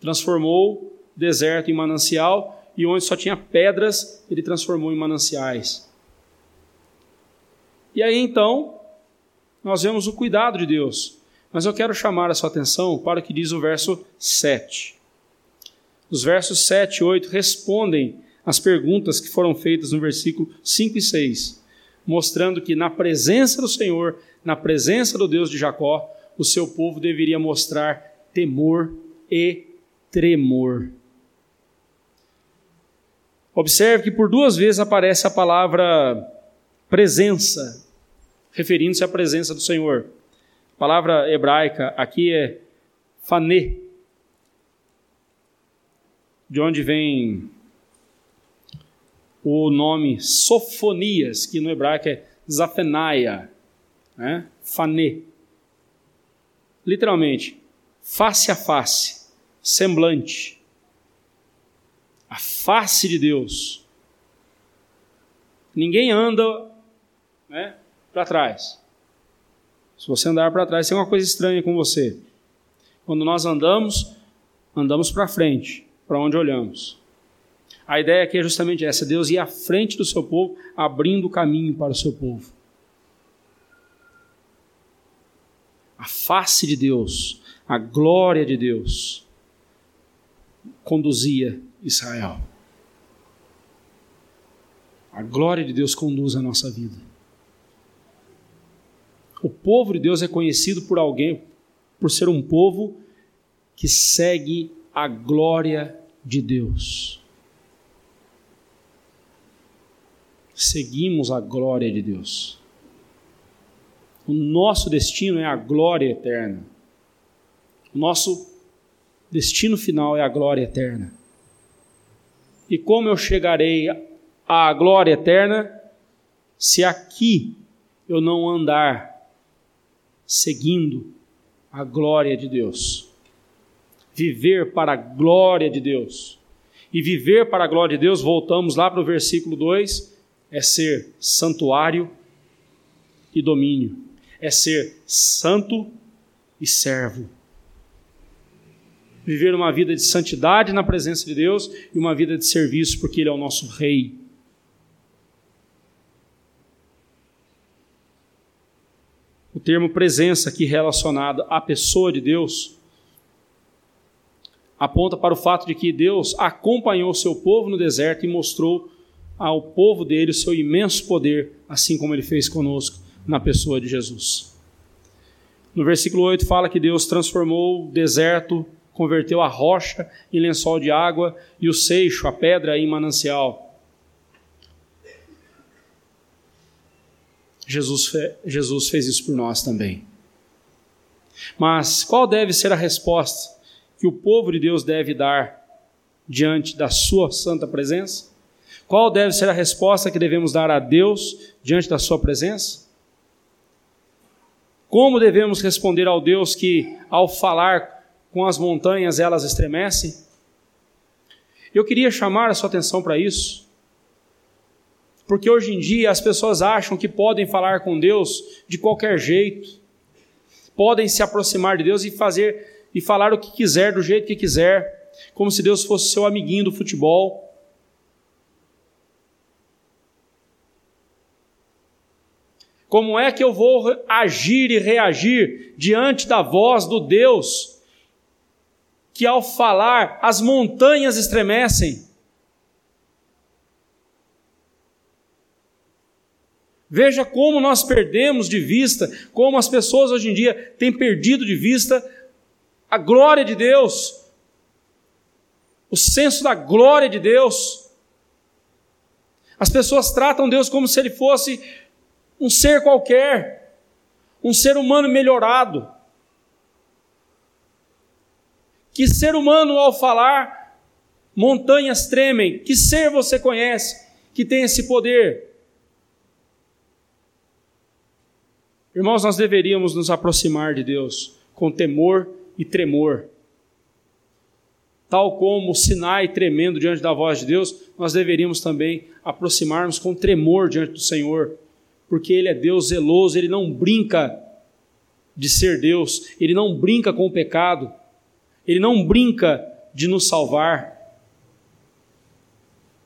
Transformou deserto em manancial e onde só tinha pedras, ele transformou em mananciais. E aí então, nós vemos o cuidado de Deus. Mas eu quero chamar a sua atenção para o que diz o verso 7. Os versos 7 e 8 respondem às perguntas que foram feitas no versículo 5 e 6 mostrando que na presença do Senhor, na presença do Deus de Jacó, o seu povo deveria mostrar temor e tremor. Observe que por duas vezes aparece a palavra presença, referindo-se à presença do Senhor. A palavra hebraica aqui é fané, de onde vem o nome Sofonias, que no hebraico é Zafenaia, né? Fané. Literalmente, face a face, semblante. A face de Deus. Ninguém anda né, para trás. Se você andar para trás, tem uma coisa estranha com você. Quando nós andamos, andamos para frente, para onde olhamos. A ideia aqui é justamente essa: Deus ir à frente do seu povo, abrindo o caminho para o seu povo. A face de Deus, a glória de Deus, conduzia Israel. A glória de Deus conduz a nossa vida. O povo de Deus é conhecido por alguém, por ser um povo que segue a glória de Deus. Seguimos a glória de Deus. O nosso destino é a glória eterna. O nosso destino final é a glória eterna. E como eu chegarei à glória eterna se aqui eu não andar seguindo a glória de Deus? Viver para a glória de Deus. E viver para a glória de Deus, voltamos lá para o versículo 2, é ser santuário e domínio, é ser santo e servo viver uma vida de santidade na presença de Deus e uma vida de serviço, porque Ele é o nosso Rei. O termo presença aqui relacionado à pessoa de Deus aponta para o fato de que Deus acompanhou seu povo no deserto e mostrou ao povo dele o seu imenso poder, assim como ele fez conosco na pessoa de Jesus. No versículo 8 fala que Deus transformou o deserto converteu a rocha em lençol de água e o seixo, a pedra, em manancial. Jesus, Jesus fez isso por nós também. Mas qual deve ser a resposta que o povo de Deus deve dar diante da Sua santa presença? Qual deve ser a resposta que devemos dar a Deus diante da Sua presença? Como devemos responder ao Deus que, ao falar com as montanhas elas estremecem. Eu queria chamar a sua atenção para isso, porque hoje em dia as pessoas acham que podem falar com Deus de qualquer jeito, podem se aproximar de Deus e fazer e falar o que quiser do jeito que quiser, como se Deus fosse seu amiguinho do futebol. Como é que eu vou agir e reagir diante da voz do Deus que ao falar as montanhas estremecem. Veja como nós perdemos de vista, como as pessoas hoje em dia têm perdido de vista a glória de Deus, o senso da glória de Deus. As pessoas tratam Deus como se ele fosse um ser qualquer, um ser humano melhorado. Que ser humano, ao falar, montanhas tremem. Que ser você conhece que tem esse poder? Irmãos, nós deveríamos nos aproximar de Deus com temor e tremor. Tal como Sinai tremendo diante da voz de Deus, nós deveríamos também aproximarmos com tremor diante do Senhor, porque Ele é Deus zeloso, Ele não brinca de ser Deus, Ele não brinca com o pecado, ele não brinca de nos salvar.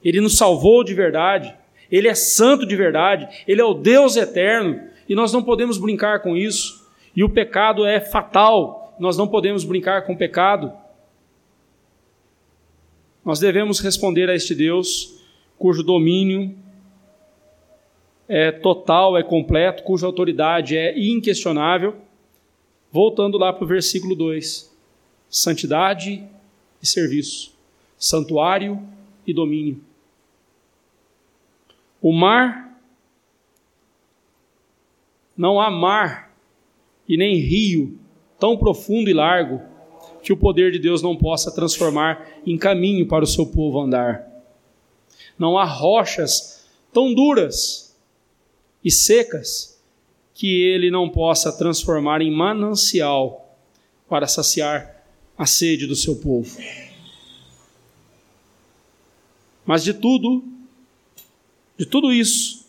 Ele nos salvou de verdade. Ele é santo de verdade. Ele é o Deus eterno. E nós não podemos brincar com isso. E o pecado é fatal. Nós não podemos brincar com o pecado. Nós devemos responder a este Deus cujo domínio é total, é completo, cuja autoridade é inquestionável. Voltando lá para o versículo 2: santidade e serviço, santuário e domínio. O mar, não há mar e nem rio tão profundo e largo que o poder de Deus não possa transformar em caminho para o seu povo andar. Não há rochas tão duras e secas que ele não possa transformar em manancial para saciar a sede do seu povo. Mas de tudo, de tudo isso,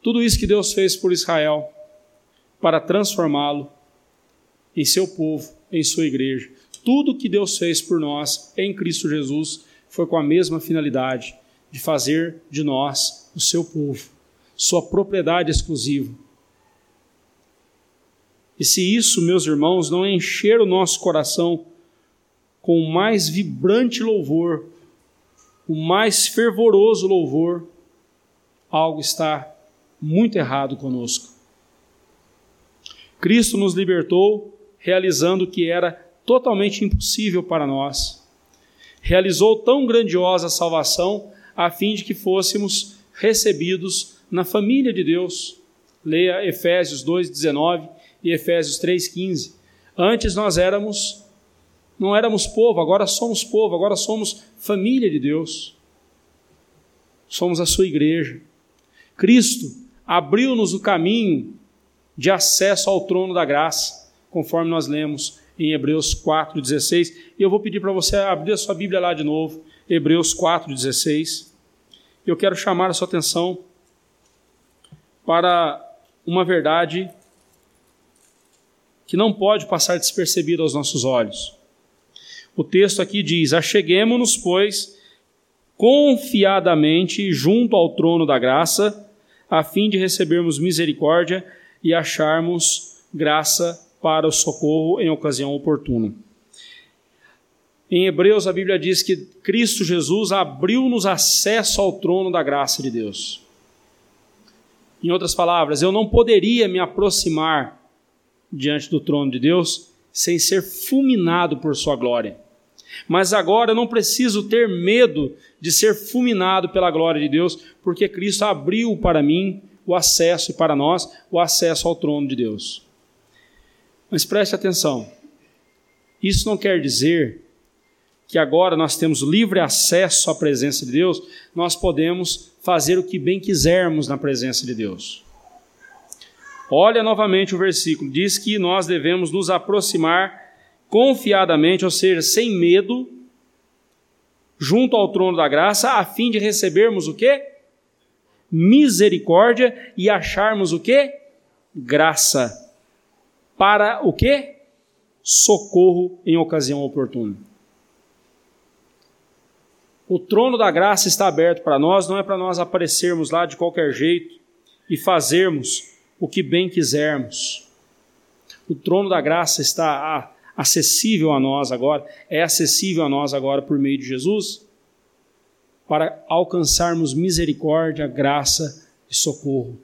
tudo isso que Deus fez por Israel, para transformá-lo em seu povo, em sua igreja. Tudo que Deus fez por nós em Cristo Jesus foi com a mesma finalidade de fazer de nós o seu povo, sua propriedade exclusiva. E se isso, meus irmãos, não encher o nosso coração com o mais vibrante louvor, o mais fervoroso louvor, algo está muito errado conosco. Cristo nos libertou realizando o que era totalmente impossível para nós. Realizou tão grandiosa salvação a fim de que fôssemos recebidos na família de Deus. Leia Efésios 2:19 e Efésios 3:15. Antes nós éramos não éramos povo, agora somos povo, agora somos família de Deus. Somos a sua igreja. Cristo abriu-nos o caminho de acesso ao trono da graça conforme nós lemos em Hebreus 4,16. E eu vou pedir para você abrir a sua Bíblia lá de novo, Hebreus 4,16. Eu quero chamar a sua atenção para uma verdade que não pode passar despercebida aos nossos olhos. O texto aqui diz: Acheguemo-nos, pois, confiadamente junto ao trono da graça, a fim de recebermos misericórdia e acharmos graça para o socorro em ocasião oportuna. Em Hebreus, a Bíblia diz que Cristo Jesus abriu-nos acesso ao trono da graça de Deus. Em outras palavras, eu não poderia me aproximar diante do trono de Deus sem ser fulminado por Sua glória. Mas agora eu não preciso ter medo de ser fulminado pela glória de Deus, porque Cristo abriu para mim o acesso e para nós o acesso ao trono de Deus. Mas preste atenção: isso não quer dizer que agora nós temos livre acesso à presença de Deus, nós podemos fazer o que bem quisermos na presença de Deus. Olha novamente o versículo, diz que nós devemos nos aproximar confiadamente, ou seja, sem medo, junto ao trono da graça, a fim de recebermos o quê? Misericórdia e acharmos o quê? Graça para o quê? Socorro em ocasião oportuna. O trono da graça está aberto para nós, não é para nós aparecermos lá de qualquer jeito e fazermos o que bem quisermos. O trono da graça está acessível a nós agora, é acessível a nós agora por meio de Jesus, para alcançarmos misericórdia, graça e socorro.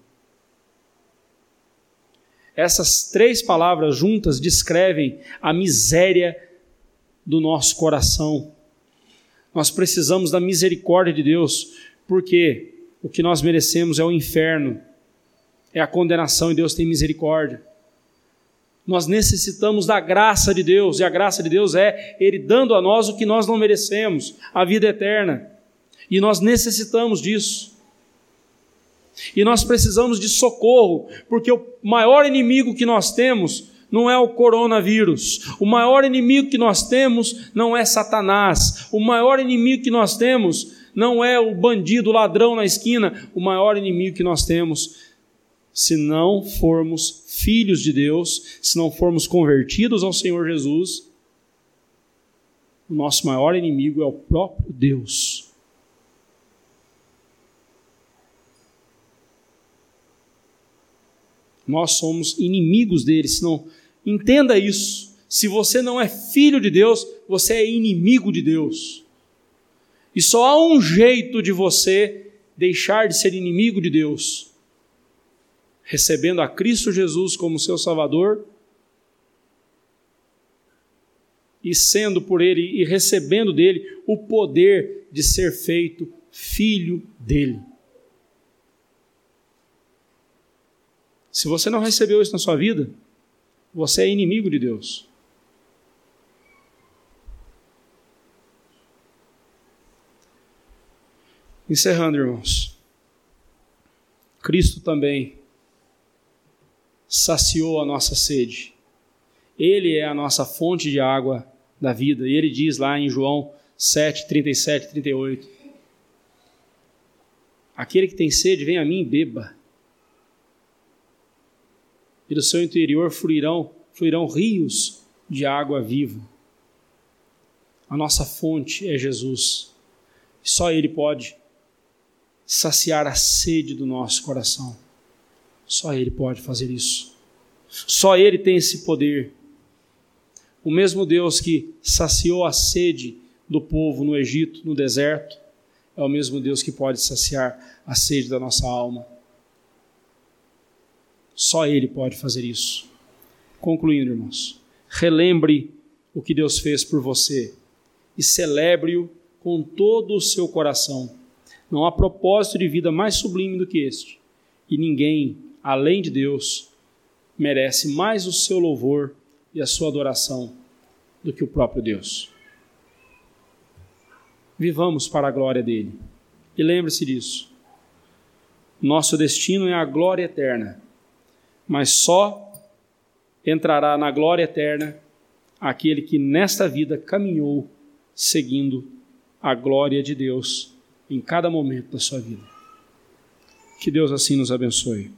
Essas três palavras juntas descrevem a miséria do nosso coração. Nós precisamos da misericórdia de Deus, porque o que nós merecemos é o inferno, é a condenação e Deus tem misericórdia. Nós necessitamos da graça de Deus, e a graça de Deus é Ele dando a nós o que nós não merecemos, a vida eterna. E nós necessitamos disso. E nós precisamos de socorro, porque o maior inimigo que nós temos não é o coronavírus. O maior inimigo que nós temos não é Satanás. O maior inimigo que nós temos não é o bandido, o ladrão na esquina. O maior inimigo que nós temos, se não formos filhos de Deus, se não formos convertidos ao Senhor Jesus, o nosso maior inimigo é o próprio Deus. nós somos inimigos dele. Se não entenda isso. Se você não é filho de Deus, você é inimigo de Deus. E só há um jeito de você deixar de ser inimigo de Deus, recebendo a Cristo Jesus como seu Salvador e sendo por ele e recebendo dele o poder de ser feito filho dele. Se você não recebeu isso na sua vida, você é inimigo de Deus. Encerrando, irmãos. Cristo também saciou a nossa sede. Ele é a nossa fonte de água da vida. E ele diz lá em João 7, 37, 38: Aquele que tem sede, vem a mim e beba. E do seu interior fluirão, fluirão rios de água viva. A nossa fonte é Jesus. Só Ele pode saciar a sede do nosso coração. Só Ele pode fazer isso. Só Ele tem esse poder. O mesmo Deus que saciou a sede do povo no Egito, no deserto, é o mesmo Deus que pode saciar a sede da nossa alma. Só Ele pode fazer isso. Concluindo, irmãos, relembre o que Deus fez por você e celebre-o com todo o seu coração não há propósito de vida mais sublime do que este. E ninguém, além de Deus, merece mais o seu louvor e a sua adoração do que o próprio Deus. Vivamos para a glória dele. E lembre-se disso. Nosso destino é a glória eterna, mas só entrará na glória eterna aquele que nesta vida caminhou seguindo a glória de Deus em cada momento da sua vida. Que Deus assim nos abençoe.